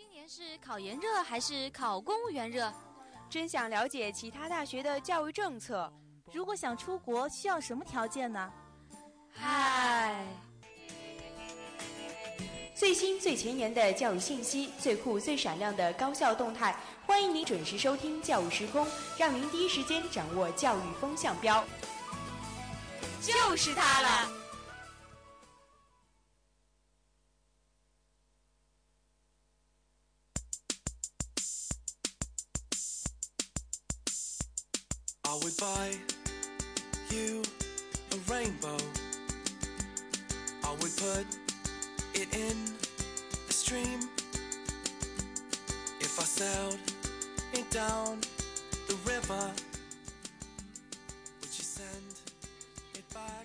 今年是考研热还是考公务员热？真想了解其他大学的教育政策。如果想出国，需要什么条件呢？嗨，最新最前沿的教育信息，最酷最闪亮的高校动态，欢迎您准时收听《教育时空》，让您第一时间掌握教育风向标。就是它了。I would buy you a rainbow. I would put it in a stream. If I sailed it down the river,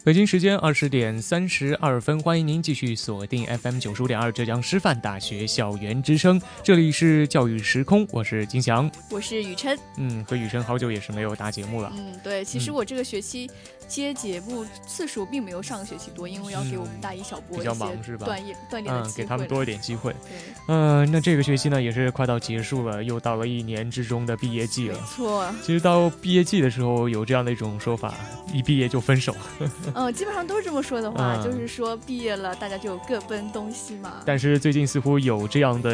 北京时间二十点三十二分，欢迎您继续锁定 FM 九十五点二浙江师范大学校园之声，这里是教育时空，我是金翔。我是雨琛。嗯，和雨琛好久也是没有搭节目了。嗯，对，其实嗯我这个学期接节目次数并没有上个学期多，因为要给我们大一小波比较忙是吧锻炼锻炼的嗯，机会。给他们多一点机会。对，嗯、那这个学期呢也是快到结束了，又到了一年之中的毕业季了没了。错。其实到毕业季的时候，有这样的一种说法，一毕业就分手。嗯，基本上都是这么说的话，嗯就是说毕业了，大家就各奔东西嘛。但是最近似乎有这样的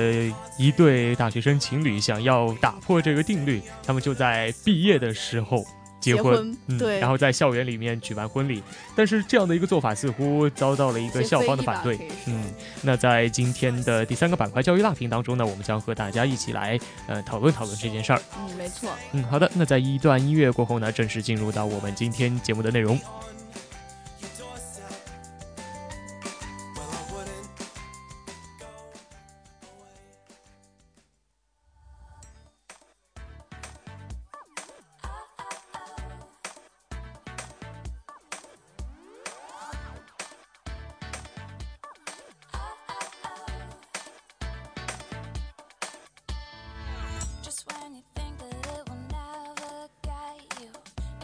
一对大学生情侣想要打破这个定律，他们就在毕业的时候结结婚嗯，对然后在校园里面举办婚礼。但是这样的一个做法似乎遭到了一个校方的反对。嗯，那在今天的第三个板块教育辣评当中呢，我们将和大家一起来呃讨论讨论这件事儿。嗯，没错。嗯，好的，那在一段音乐过后呢，正式进入到我们今天节目的内容。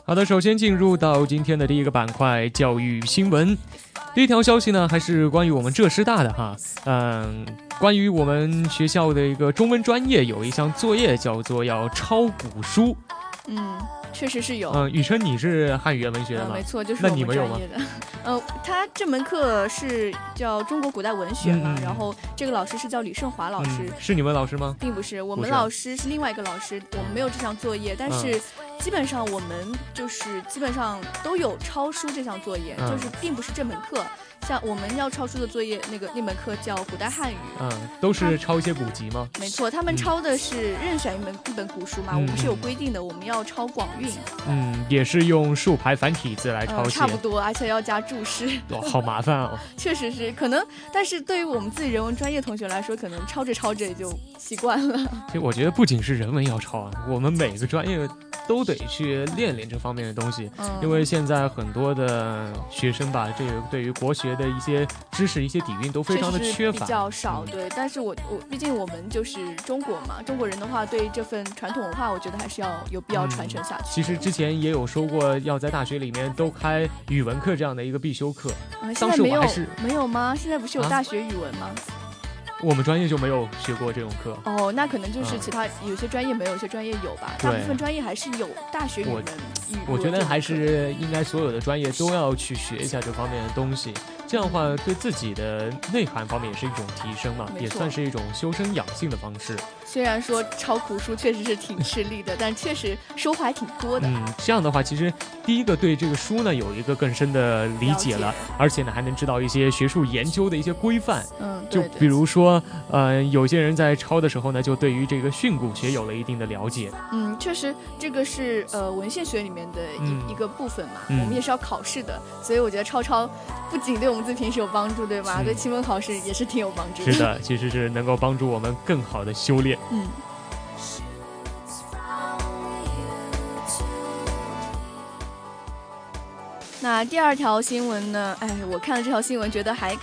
好的，首先进入到今天的第一个板块教育新闻。第一条消息呢，还是关于我们浙师大的哈，嗯，关于我们学校的一个中文专业有一项作业叫做要抄古书。嗯，确实是有。嗯，雨琛，你是汉语言文学吗？没错，就是我们专业的。呃，他这门课是叫中国古代文学嘛，然后这个老师是叫李胜华老师。嗯，是你们老师吗？并不是，我们老师是另外一个老师，我们没有这项作业，但嗯是基本上我们就是基本上都有抄书这项作业，嗯就是并不是这门课。像我们要抄书的作业，那个那门课叫古代汉语。嗯，都是抄一些古籍吗？没错，他们嗯抄的是任选一门一本古书嘛，嗯我们是有嗯规定的，我们要抄广韵，嗯，也是用竖排繁体字来抄嗯，差，不多，而且要加注释，哇，好麻烦哦。确实是可能，但是对于我们自己人文专业同学来说，可能抄着抄着也就习惯了。其实我觉得不仅是人文要抄啊，我们每个专业都得去练练这方面的东西。嗯，因为现在很多的学生吧，这个对于国学的一些知识、一些底蕴都非常的缺乏比。较少，嗯对。但是我我毕竟我们就是中国嘛，中国人的话，对这份传统文化，我觉得还是要有必要传承下去。其实之前也有说过，要在大学里面都开语文课这样的一个必修课，嗯，现当在没有时我还是没有吗？现在不是有啊大学语文吗？我们专业就没有学过这种课。哦，那可能就是嗯其他有些专业没有，有些专业有吧。大部分专业还是有大学语我文。我觉得还是应该所有的专业都要去学一下这方面的东西，这样的话对自己的内涵方面也是一种提升嘛，也算是一种修身养性的方式。虽然说抄古书确实是挺吃力的，但确实收获还挺多的。嗯，这样的话，其实第一个对这个书呢有一个更深的理解了，了解而且呢还能知道一些学术研究的一些规范。嗯，就比如说，呃，有些人在抄的时候呢，就对于这个训诂学有了一定的了解。嗯，确实，这个是呃文献学里面的一、嗯一个部分嘛，嗯我们也是要考试的，所以我觉得抄抄不仅对我们自己平时有帮助，对吧？嗯对期末考试也是挺有帮助的。是，的，其实是能够帮助我们更好的修炼。嗯。那第二条新闻呢？哎，我看了这条新闻，觉得还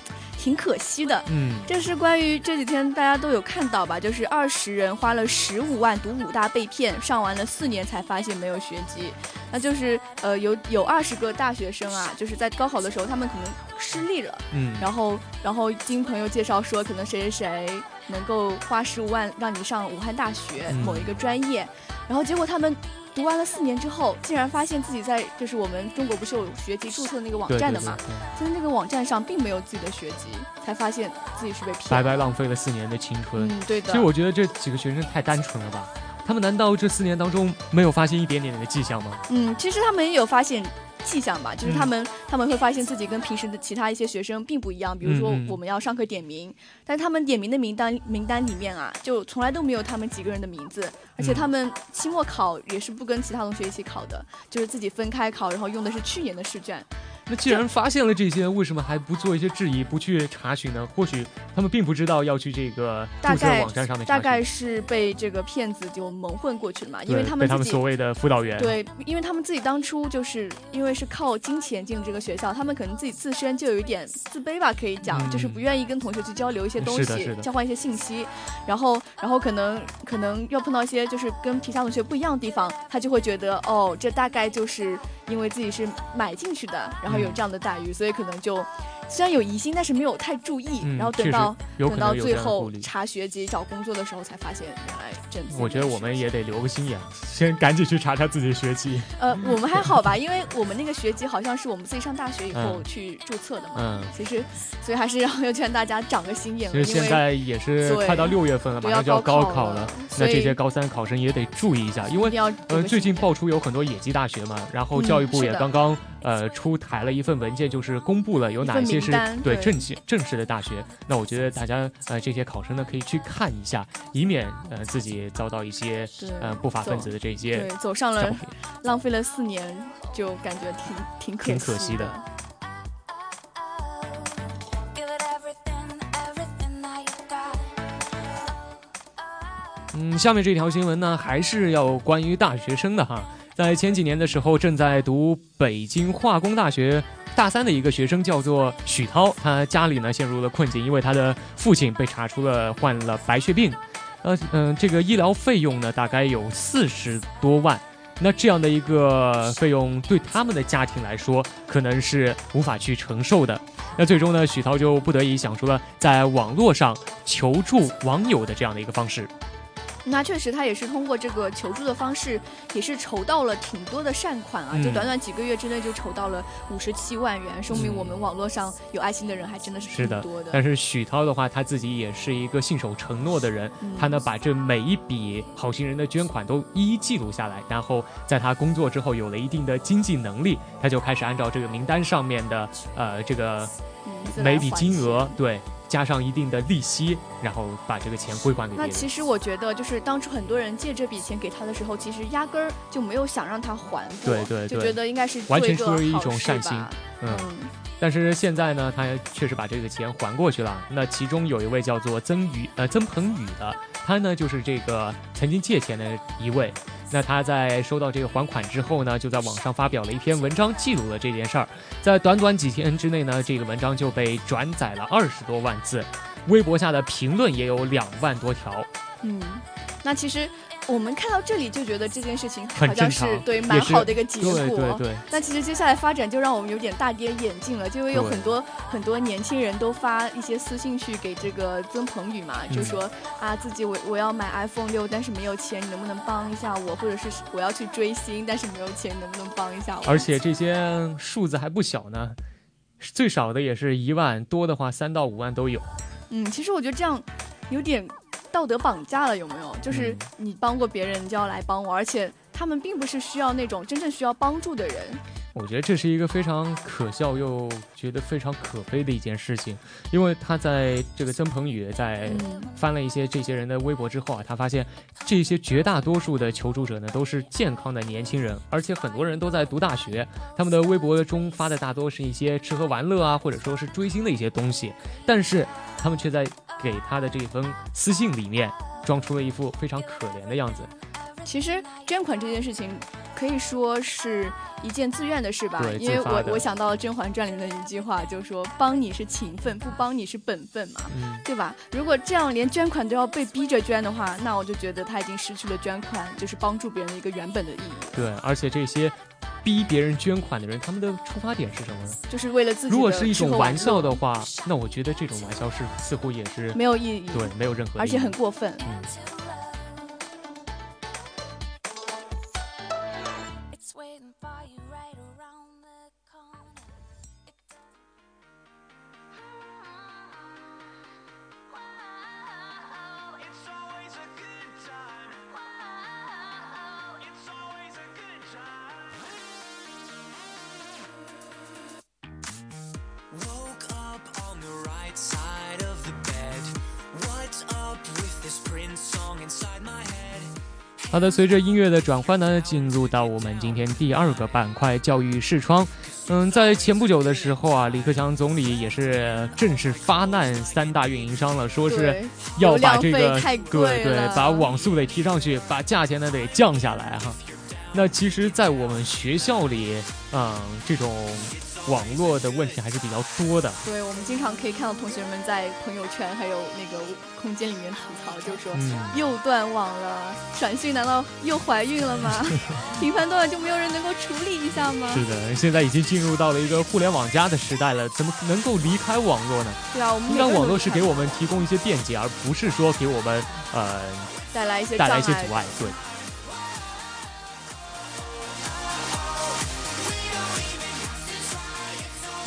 挺可惜的。嗯，这是关于这几天大家都有看到吧？就是二十人花了十五万读武大被骗，上完了四年才发现没有学籍。那就是呃有有二十个大学生啊，就是在高考的时候他们可能失利了，嗯，然后然后经朋友介绍说，可能谁谁谁能够花十五万让你上武汉大学嗯某一个专业，然后结果他们。读完了四年之后，竟然发现自己在就是我们中国不是有学籍注册的那个网站的嘛，在那个网站上并没有自己的学籍，才发现自己是被骗白了。白浪费了四年的青春。嗯，对的。其实我觉得这几个学生太单纯了吧？他们难道这四年当中没有发现一点点的迹象吗？嗯，其实他们也有发现迹象吧，就是他嗯们、他们会发现自己跟平时的其他一些学生并不一样。比如说我们要上课点名，但是他们点名的名单名单里面啊，就从来都没有他们几个人的名字，而且嗯。他们期末考也是不跟其他同学一起考的，就是自己分开考，然后用的是去年的试卷。那既然发现了这些，为什么还不做一些质疑，不去查询呢？或许他们并不知道要去这个注册大概网站上面查询，大概是被这个骗子就蒙混过去了嘛，因为他们他们所谓的辅导员，对，因为他们自己当初就是因为是靠金钱进入这个学校，他们可能自己自身就有一点自卑吧，可以讲，嗯。就是不愿意跟同学去交流一些东西交换一些信息，然后然后可能可能要碰到一些就是跟其他同学不一样的地方，他就会觉得哦，这大概就是因为自己是买进去的，然后有嗯。这样的待遇，所以可能就虽然有疑心，但是没有太注意，嗯然后等到等到最后。查学籍、找工作的时候，才发现原来真的。我觉得我们也得留个心眼，先赶紧去查查自己的学籍。呃，我们还好吧，因为我们那个学籍好像是我们自己上大学以后嗯去注册的嘛。嗯，其实，所以还是要 要劝大家长个心眼了，其实现在也是快到六月份了，马上就要高考了，那这些高三考生也得注意一下，因为呃，最近爆出有很多野鸡大学嘛，然后嗯教育部也刚刚呃出台了一份文件，就是公布了有哪一份些是对对正式正式的大学。那我觉得大家呃这些考生呢可以去看一下，以免呃自己遭到一些呃不法分子的这些对走上了。浪费了四年，就感觉挺挺可挺可惜的.嗯，下面这条新闻呢，还是要关于大学生的哈。在前几年的时候，正在读北京化工大学大三的一个学生叫做许涛，他家里呢陷入了困境，因为他的父亲被查出了患了白血病，呃嗯、这个医疗费用呢大概有四十多万。那这样的一个费用对他们的家庭来说，可能是无法去承受的。那最终呢，许涛就不得已想出了在网络上求助网友的这样的一个方式。那确实，他也是通过这个求助的方式，也是筹到了挺多的善款啊，嗯就短短几个月之内就筹到了五十七万元，说明嗯我们网络上有爱心的人还真的是是的挺多的。但是许涛的话，他自己也是一个信守承诺的人，嗯他呢把这每一笔好心人的捐款都一一记录下来，然后在他工作之后有了一定的经济能力，他就开始按照这个名单上面的呃这个每笔金额钱对。加上一定的利息，然后把这个钱归还给别人。那其实我觉得，就是当初很多人借这笔钱给他的时候，其实压根儿就没有想让他还过，对对对就觉得应该是完全出于一种善心嗯嗯但是现在呢，他确实把这个钱还过去了。那其中有一位叫做曾宇呃曾鹏宇的，他呢就是这个曾经借钱的一位。那他在收到这个还款之后呢，就在网上发表了一篇文章，记录了这件事儿。在短短几天之内呢，这个文章就被转载了二十多万字，微博下的评论也有两万多条。嗯，那其实我们看到这里就觉得这件事情好像是对蛮好的一个结果。对对对，那其实接下来发展就让我们有点大跌眼镜了，就因为有很多很多年轻人都发一些私信去给这个曾鹏宇嘛，就嗯说啊自己我我要买 iPhone 六，但是没有钱，你能不能帮一下我？或者是我要去追星，但是没有钱，你能不能帮一下我？而且这些数字还不小呢，最少的也是一万，多的话三到五万都有。嗯，其实我觉得这样有点道德绑架了，有没有？就是嗯你帮过别人，你就要来帮我，而且他们并不是需要那种真正需要帮助的人。我觉得这是一个非常可笑又觉得非常可悲的一件事情，因为他在这个曾鹏宇在嗯翻了一些这些人的微博之后啊，他发现这些绝大多数的求助者呢都是健康的年轻人，而且很多人都在读大学，他们的微博中发的大多是一些吃喝玩乐啊，或者说是追星的一些东西，但是他们却在给他的这封私信里面装出了一副非常可怜的样子。其实捐款这件事情，可以说是一件自愿的事吧对，因为我我想到了《甄嬛传》里面的一句话，就是说帮你是情分，不帮你是本分嘛，嗯，对吧？如果这样连捐款都要被逼着捐的话，那我就觉得他已经失去了捐款就是帮助别人的一个原本的意义，对，而且这些逼别人捐款的人，他们的出发点是什么呢？就是为了自己的如果是一种玩笑的话，那我觉得这种玩笑是似乎也是没有意义，对，没有任何意义，而且很过分。嗯。好的，随着音乐的转换呢，进入到我们今天第二个板块——教育视窗。嗯，在前不久的时候啊，李克强总理也是正式发难三大运营商了，说是，要把这个对对，把网速得提上去，把价钱呢得降下来哈。那其实，在我们学校里，嗯，这种网络的问题还是比较多的。对，我们经常可以看到同学们在朋友圈还有那个空间里面吐槽，就说、嗯又断网了，短信难道又怀孕了吗？频繁断网就没有人能够处理一下吗？是的，现在已经进入到了一个互联网加的时代了，怎么能够离开网络呢？对啊，我们应该网络是给我们提供一些便捷，而不是说给我们呃带来一些带来一些阻碍。对。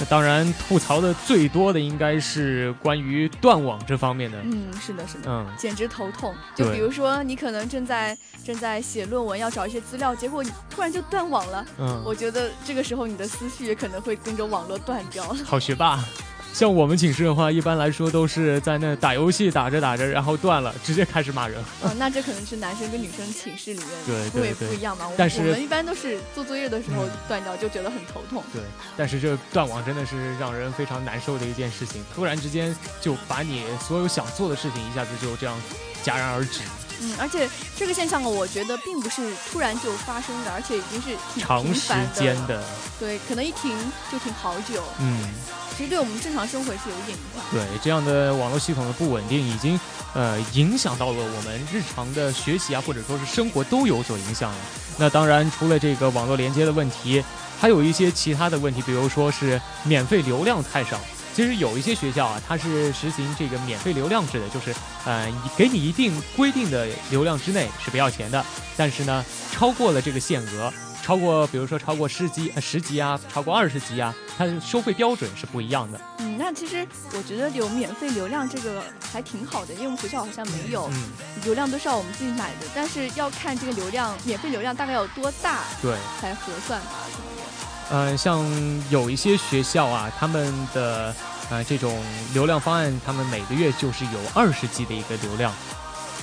当然，吐槽的最多的应该是关于断网这方面的。嗯，是的，是的。嗯，简直头痛！就比如说，你可能正在正在写论文，要找一些资料，结果你突然就断网了。嗯我觉得这个时候你的思绪也可能会跟着网络断掉了。好学霸。像我们寝室的话，一般来说都是在那打游戏打着打着，然后断了，直接开始骂人。哦，那这可能是男生跟女生寝室里面对会对对不一样嘛。但是我们一般都是做作业的时候嗯断掉，就觉得很头痛。对，但是这断网真的是让人非常难受的一件事情，突然之间就把你所有想做的事情一下子就这样戛然而止，嗯，而且这个现象我觉得并不是突然就发生的，而且已经是挺长时间的。对，可能一停就停好久。嗯。其实对我们正常生活是有一点影响。对这样的网络系统的不稳定，已经呃影响到了我们日常的学习啊，或者说是生活都有所影响了。那当然，除了这个网络连接的问题，还有一些其他的问题，比如说是免费流量太少。其实有一些学校啊，它是实行这个免费流量制的，就是呃给你一定规定的流量之内是不要钱的，但是呢，超过了这个限额。超过，比如说超过十级、呃十级啊，超过二十级啊，它的收费标准是不一样的。嗯，那其实我觉得有免费流量这个还挺好的，因为我们学校好像没有，嗯，流量都是要我们自己买的，但是要看这个流量，免费流量大概有多大对。才合算吧？可能呃，像有一些学校啊，他们的呃这种流量方案，他们每个月就是有二十 G 的一个流量，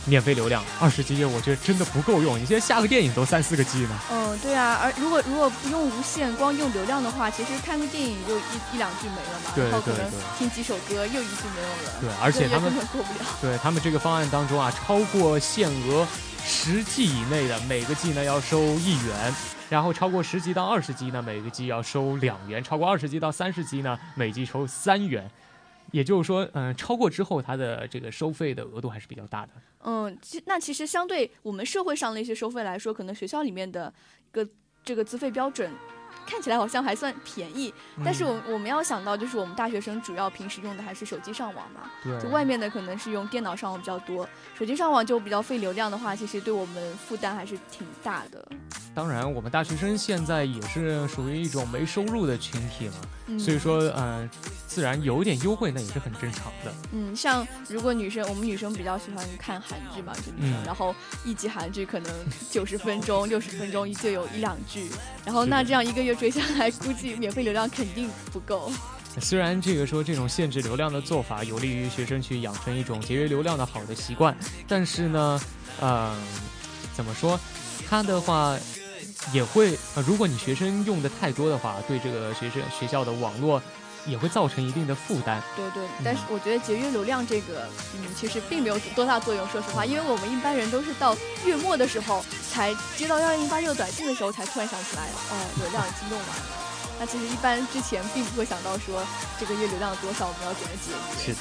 免费流量二十 G，我觉得真的不够用。你现在下个电影都三四个 G 呢。嗯，对啊，而如果如果不用无线，光用流量的话，其实看个电影就一一两句没了嘛，对然后可能对对听几首歌又一句没有了，对，而且他们根本过不了。对他们这个方案当中啊，超过限额十 G 以内的，每个 G 呢要收一元。然后超过十级到二十级呢，每个级要收两元；超过二十级到三十级呢，每级收三元。也就是说，嗯、超过之后，它的这个收费的额度还是比较大的。嗯，其那其实相对我们社会上的一些收费来说，可能学校里面的一个这个资费标准。看起来好像还算便宜，但是嗯我我们要想到，就是我们大学生主要平时用的还是手机上网嘛，对就外面的可能是用电脑上网比较多，手机上网就比较费流量的话，其实对我们负担还是挺大的。当然，我们大学生现在也是属于一种没收入的群体嘛，嗯，所以说，呃，自然有一点优惠，那也是很正常的。嗯，像如果女生，我们女生比较喜欢看韩剧嘛，就女生，嗯然后一集韩剧可能 九十分钟、六十分钟就有一两句，然后那这样一个月追下来，估计免费流量肯定不够。虽然这个说这种限制流量的做法有利于学生去养成一种节约流量的好的习惯，但是呢，嗯、怎么说，它的话也会，呃，如果你学生用的太多的话，对这个学生学校的网络也会造成一定的负担。对对，但是我觉得节约流量这个，嗯，其实并没有多大作用。说实话，因为我们一般人都是到月末的时候才接到幺零零八这个短信的时候，才突然想起来，哦，流量已经用完了。那其实一般之前并不会想到说这个月流量多少，我们要怎么节约。是的。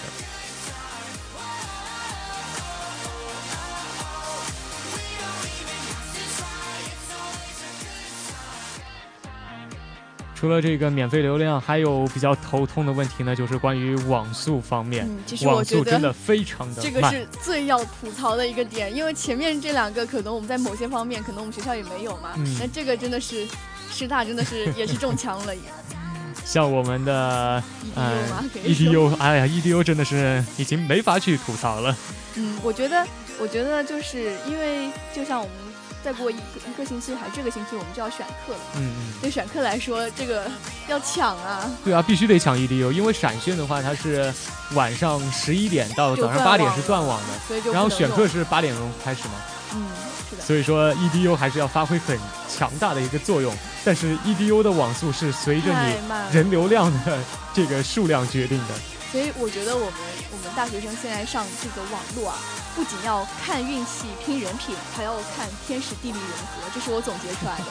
除了这个免费流量，还有比较头痛的问题呢，就是关于网速方面。嗯，其实我网觉得速真的非常的慢。这个是最要吐槽的一个点，因为前面这两个可能我们在某些方面，可能我们学校也没有嘛。嗯那这个真的是师大真的是也是中枪了 像我们的，EDU 嘛，可以呃。EDU，哎呀，EDU 真的是已经没法去吐槽了。嗯，我觉得，我觉得就是因为就像我们再过一个一个星期，还这个星期我们就要选课了。嗯嗯，对选课来说，这个要抢啊，对啊，必须得抢 EDU，因为闪讯的话，它是晚上十一点到早上八点是断网的，所以就然后选课是八点钟开始嘛。嗯，是的，所以说 EDU 还是要发挥很强大的一个作用，但是 EDU 的网速是随着你。人流量的这个数量决定的。所以我觉得我们我们大学生现在上这个网络啊，不仅要看运气、拼人品，还要看天时地利人和，这是我总结出来的。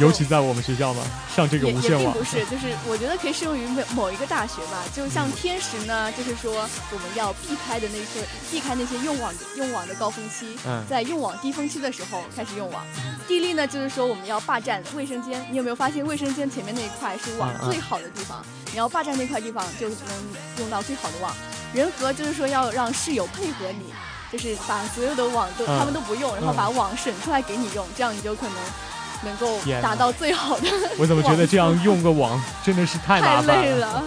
尤其在我们学校嘛，上这个无线网，并不是，就是我觉得可以适用于某某一个大学吧。就像天时呢，就是说我们要避开的那些避开那些用网用网的高峰期，嗯在用网低峰期的时候开始用网。地利呢，就是说我们要霸占卫生间。你有没有发现卫生间前面那一块是网最好的地方？你要霸占那块地方，就能用到最好的网。人和就是说要让室友配合你。就是把所有的网都、嗯他们都不用，然后嗯把网省出来给你用，这样你就可能能够达到最好的 我怎么觉得这样用个网真的是太麻太烦累了。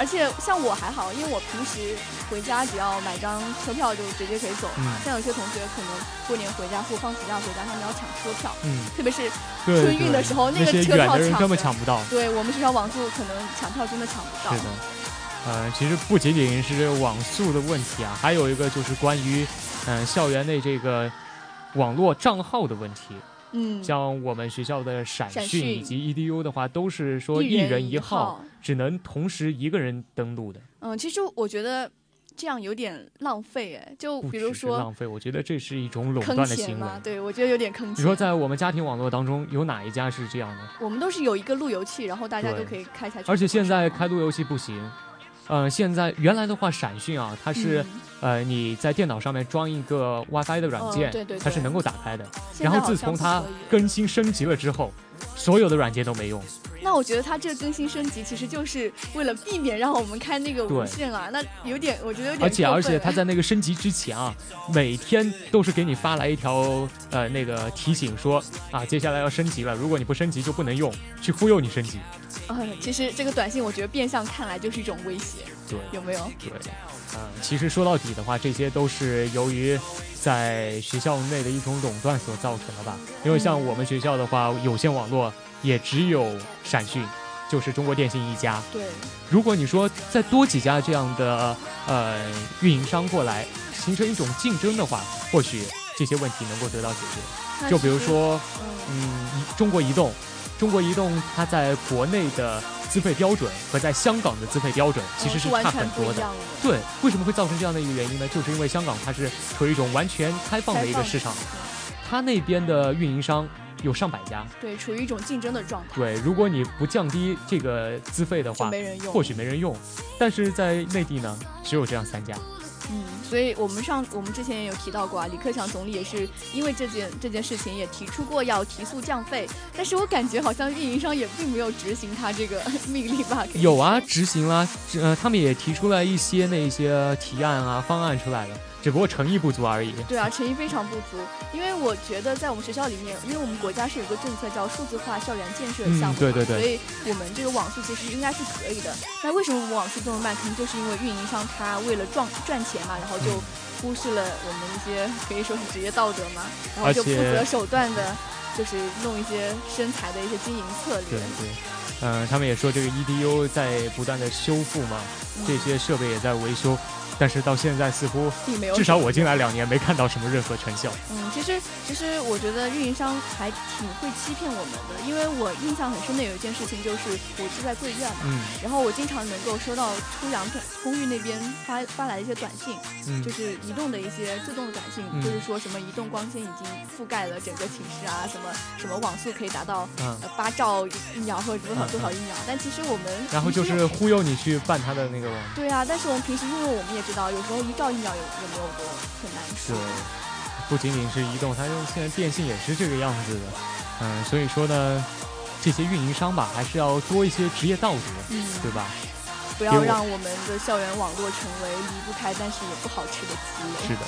而且像我还好，因为我平时回家只要买张车票就直接可以走了嘛。嗯像有些同学可能过年回家或放暑假回家，他们要抢车票，嗯，特别是春运的时候对那个车票根本抢不到。对我们学校网速可能抢票真的抢不到。是的，呃，其实不仅仅是网速的问题啊，还有一个就是关于，嗯、校园内这个网络账号的问题。嗯，像我们学校的闪闪讯讯以及 EDU 的话，都是说一一人一一号，。只能同时一个人登录的。嗯，其实我觉得这样有点浪费哎，就比如说浪费，我觉得这是一种垄断的行为，。对我觉得有点坑钱。你说在我们家庭网络当中，有哪一家是这样的？我们都是有一个路由器，然后大家都可以开下去。而且现在开路由器不行。呃，现在原来的话，闪讯啊，它是、嗯呃你在电脑上面装一个 WiFi 的软件，哦对对对它是能够打开的。然后自从它更新升级了之后，所有的软件都没用。那我觉得它这个更新升级，其实就是为了避免让我们开那个无对线啊，那有点，我觉得有点而且而且它分哎在那个升级之前啊，每天都是给你发来一条呃那个提醒说啊接下来要升级了，如果你不升级就不能用，去忽悠你升级。嗯，其实这个短信我觉得变相看来就是一种威胁，对有没有？对，嗯、其实说到底的话，这些都是由于在学校内的一种垄断所造成的吧。因为像我们学校的话，有线网络也只有闪讯，就是中国电信一家。对，如果你说再多几家这样的呃运营商过来，形成一种竞争的话，或许这些问题能够得到解决。就比如，说，嗯，中国移动，中国移动它在国内的资费标准和在香港的资费标准其实嗯是差很多的。对，为什么会造成这样的一个原因呢？就是因为香港它是处于一种完全开放的一个市场，它那边的运营商有上百家。对，处于一种竞争的状态，对，如果你不降低这个资费的话，没人用。或许没人用。但是在内地呢，只有这样三家。嗯，所以我们上我们之前也有提到过啊，李克强总理也是因为这件这件事情也提出过要提速降费，但是我感觉好像运营商也并没有执行他这个 命令吧？有啊，执行啦，呃，他们也提出了一些那些提案啊、方案出来了，只不过诚意不足而已。对啊，诚意非常不足，因为我觉得在我们学校里面，因为我们国家是有个政策叫数字化校园建设项目对对对所以我们这个网速其实应该是可以的。那为什么我们网速这么慢？可能就是因为运营商他为了赚赚钱嘛，然后就嗯忽视了我们一些可以说是职业道德嘛，然后就不择手段的，就是弄一些身材的一些经营策略对。对，嗯、他们也说这个 EDU 在不断的修复嘛，嗯这些设备也在维修。但是到现在似乎至少我进来两年没看到什么任何成效。嗯，其实其实我觉得运营商还挺会欺骗我们的，因为我印象很深的有一件事情就是我住在贵院嘛，嗯。然后我经常能够收到出阳公寓那边发发来的一些短信，嗯。就是移动的一些自动的短信，嗯。就是说什么移动光纤已经覆盖了整个寝室啊，什么什么网速可以达到八兆一秒或者多少嗯多少一秒，但其实我们然后就是忽悠你去办他的那个网。对啊，但是我们平时因为我们也知道，有时候一兆一秒也也没有多很难对说。，不仅仅是移动，它现在电信也是这个样子的。嗯，所以说呢，这些运营商吧，还是要多一些职业道德，嗯，对吧？不要让我们的校园网络成为离不开但是也不好吃的鸡肋。是的。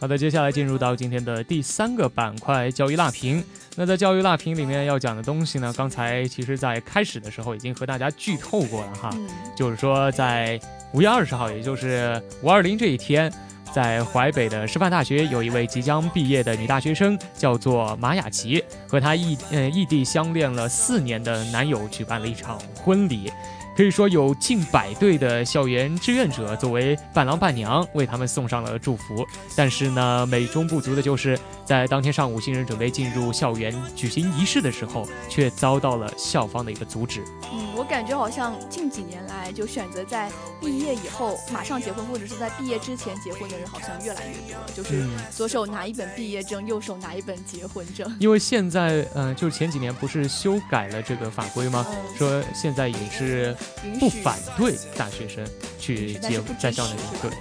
好的，接下来进入到今天的第三个板块——教育辣评。那在教育辣评里面要讲的东西呢，刚才其实在开始的时候已经和大家剧透过了哈。嗯，就是说，在五月二十号，也就是五二零这一天，在淮北的师范大学，有一位即将毕业的女大学生，叫做马雅琪，和她异呃异地相恋了四年的男友举办了一场婚礼。可以说有近百对的校园志愿者作为伴郎伴娘，为他们送上了祝福。但是呢，美中不足的就是，在当天上午，新人准备进入校园举行仪式的时候，却遭到了校方的一个阻止。嗯，我感觉好像近几年来，就选择在毕业以后马上结婚，或者是在毕业之前结婚的人，好像越来越多了。就是嗯左手拿一本毕业证，右手拿一本结婚证。因为现在，嗯、就是前几年不是修改了这个法规吗？嗯，说现在也是不反对大学生去结但是不支在校内持对。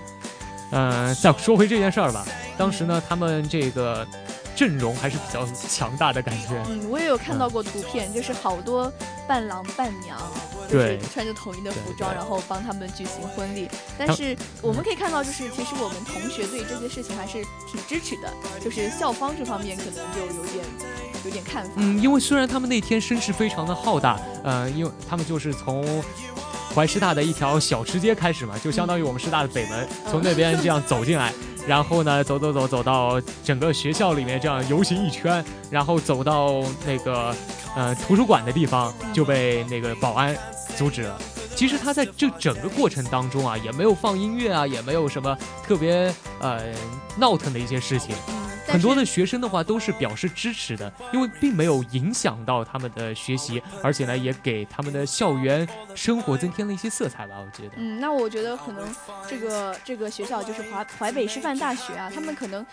嗯、再说回这件事儿吧，当时呢，他们这个阵容还是比较强大的感觉。嗯，我也有看到过图片，就是好多伴郎伴娘，就是对穿着统一的服装，然后帮他们举行婚礼。但是我们可以看到，就是其实我们同学对这些事情还是挺支持的，就是校方这方面可能就有点有点看法。嗯，因为虽然他们那天声势非常的浩大，呃，因为他们就是从怀师大的一条小吃街开始嘛，就相当于我们师大的北门，从那边这样走进来，然后呢，走走走走到整个学校里面这样游行一圈，然后走到那个呃图书馆的地方就被那个保安阻止了。其实他在这整个过程当中啊，也没有放音乐啊，也没有什么特别呃闹腾的一些事情。很多的学生的话都是表示支持的，因为并没有影响到他们的学习，而且呢，也给他们的校园生活增添了一些色彩吧。我觉得，嗯，那我觉得可能这个这个学校就是淮淮北师范大学啊，他们可能，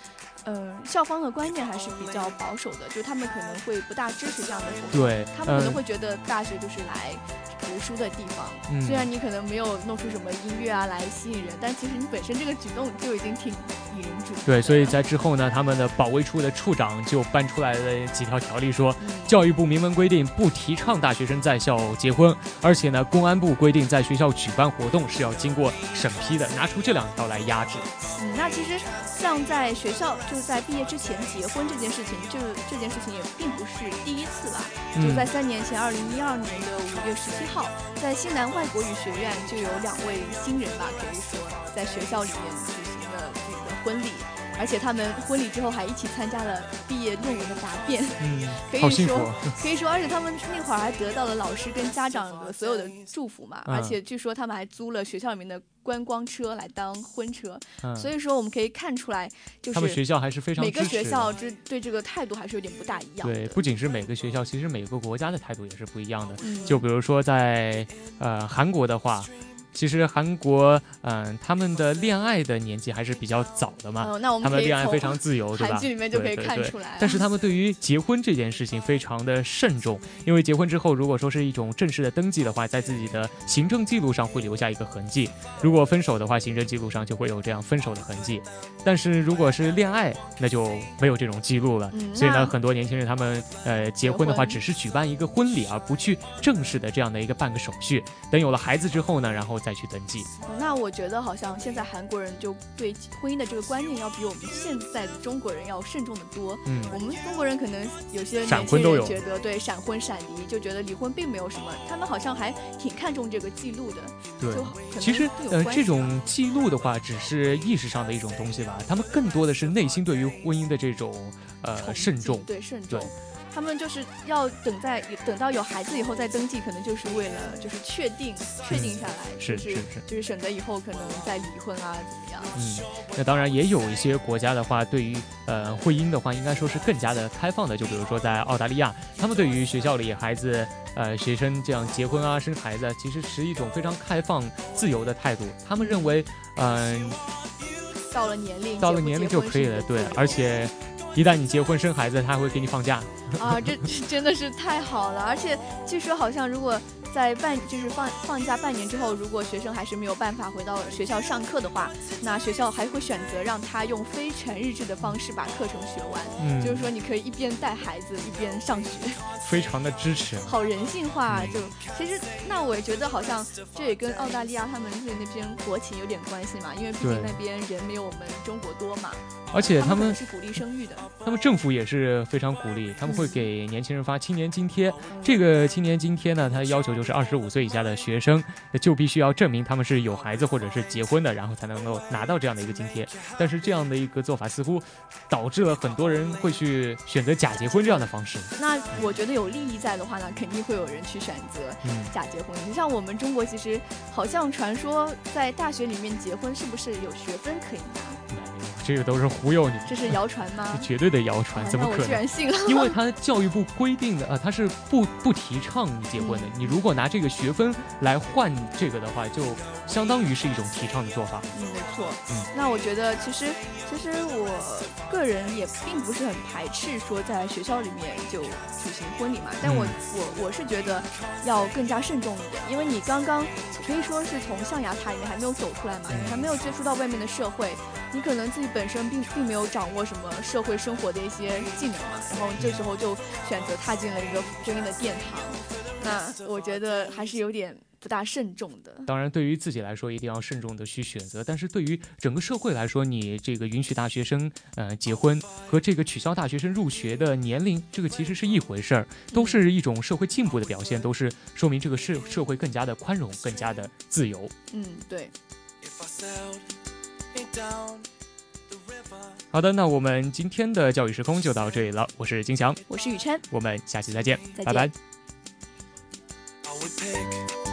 嗯、校方的观念还是比较保守的，就他们可能会不大支持这样的活动。对，他们可能嗯会觉得大学就是来读书的地方，嗯虽然你可能没有弄出什么音乐啊来吸引人，但其实你本身这个举动就已经挺引人注目的。对，所以在之后呢，他们的保卫处的处长就搬出来了几条条例说，嗯教育部明文规定不提倡大学生在校结婚，而且呢，公安部规定在学校举办活动是要经过审批的，拿出这两条来压制。嗯，那其实像在学校就是在毕业之前结婚这件事情，这这件事情也并不是第一次吧。就嗯在三年前，二零一二年的五月十七号，在西南外国语学院就有两位新人吧，可以说在学校里面举行了自己的婚礼，而且他们婚礼之后还一起参加了毕业论文的答辩，嗯可，好以说啊。可以说，而且他们那会儿还得到了老师跟家长的所有的祝福嘛，嗯而且据说他们还租了学校里面的观光车来当婚车，嗯，所以说我们可以看出来，就是他们是学校还是非常每个学校这对这个态度还是有点不大一样。对，不仅是每个学校，其实每个国家的态度也是不一样的。嗯，就比如说在呃韩国的话，其实韩国嗯、他们的恋爱的年纪还是比较早的嘛，哦，那我他们恋爱非常自由，对吧？韩剧里面就可以对对对看出来。但是他们对于结婚这件事情非常的慎重，因为结婚之后，如果说是一种正式的登记的话，在自己的行政记录上会留下一个痕迹；如果分手的话，行政记录上就会有这样分手的痕迹。但是如果是恋爱，那就没有这种记录了。嗯所以呢，很多年轻人他们呃结婚的话，只是举办一个婚礼，而不去正式的这样的一个办个手续。等有了孩子之后呢，然后再去登记。那我觉得好像现在韩国人就对婚姻的这个观念要比我们现在的中国人要慎重的多。嗯，我们中国人可能有些年轻闪婚都有人觉得对闪婚闪离，就觉得离婚并没有什么，他们好像还挺看重这个记录的。对就其实呃，这种记录的话，只是意识上的一种东西吧，他们更多的是内心对于婚姻的这种呃慎重。对慎对重。他们就是要等在等到有孩子以后再登记，可能就是为了就是确定确定下来，是是是是就是省得以后可能再离婚啊怎么样。嗯，那当然也有一些国家的话，对于呃婚姻的话，应该说是更加的开放的。就比如说在澳大利亚，他们对于学校里孩子呃学生这样结婚啊、生孩子啊，其实是一种非常开放、自由的态度。他们认为，嗯、到了年龄，到了年龄就可以了，对而且。一旦你结婚生孩子，他还会给你放假。啊，这这真的是太好了！而且据说好像如果在半就是放放假半年之后，如果学生还是没有办法回到学校上课的话，那学校还会选择让他用非全日制的方式把课程学完。嗯，就是说，你可以一边带孩子一边上学，非常的支持。好人性化。就其实，那我也觉得好像这也跟澳大利亚他们是那边国情有点关系嘛，因为毕竟那边人没有我们中国多嘛，而且他们是鼓励生育的。他们政府也是非常鼓励，他们会给年轻人发青年津贴。这个青年津贴呢，它的要求就是二十五岁以下的学生就必须要证明他们是有孩子或者是结婚的，然后才能够拿到这样的一个津贴。但是这样的一个做法似乎导致了很多人会去选择假结婚这样的方式。那我觉得有利益在的话呢，肯定会有人去选择嗯，假结婚。你像我们中国，其实好像传说在大学里面结婚是不是有学分可以拿？这个都是忽悠你，这是谣传吗这？绝对的谣传，怎么可能？然信了。因为 他教育部规定的，啊，他是不不提倡你结婚的。你如果拿这个学分来换这个的话，就相当于是一种提倡的做法。嗯，没错。嗯那我觉得其实其实我个人也并不是很排斥说在学校里面就举行婚礼嘛，但我、嗯我我是觉得要更加慎重一点，因为你刚刚可以说是从象牙塔里面还没有走出来嘛，你还没有接触到外面的社会，你可能自己本身并并没有掌握什么社会生活的一些技能嘛，然后这时候就选择踏进了一个婚姻的殿堂，那我觉得还是有点不大慎重的。当然，对于自己来说，一定要慎重的去选择。但是对于整个社会来说，你这个允许大学生呃结婚和这个取消大学生入学的年龄，这个其实是一回事儿，都是一种社会进步的表现，都是说明这个社社会更加的宽容，更加的自由。嗯，对。好的，那我们今天的教育时空就到这里了。我是金翔，我是雨琛。我们下期再见，再见拜拜。I would pick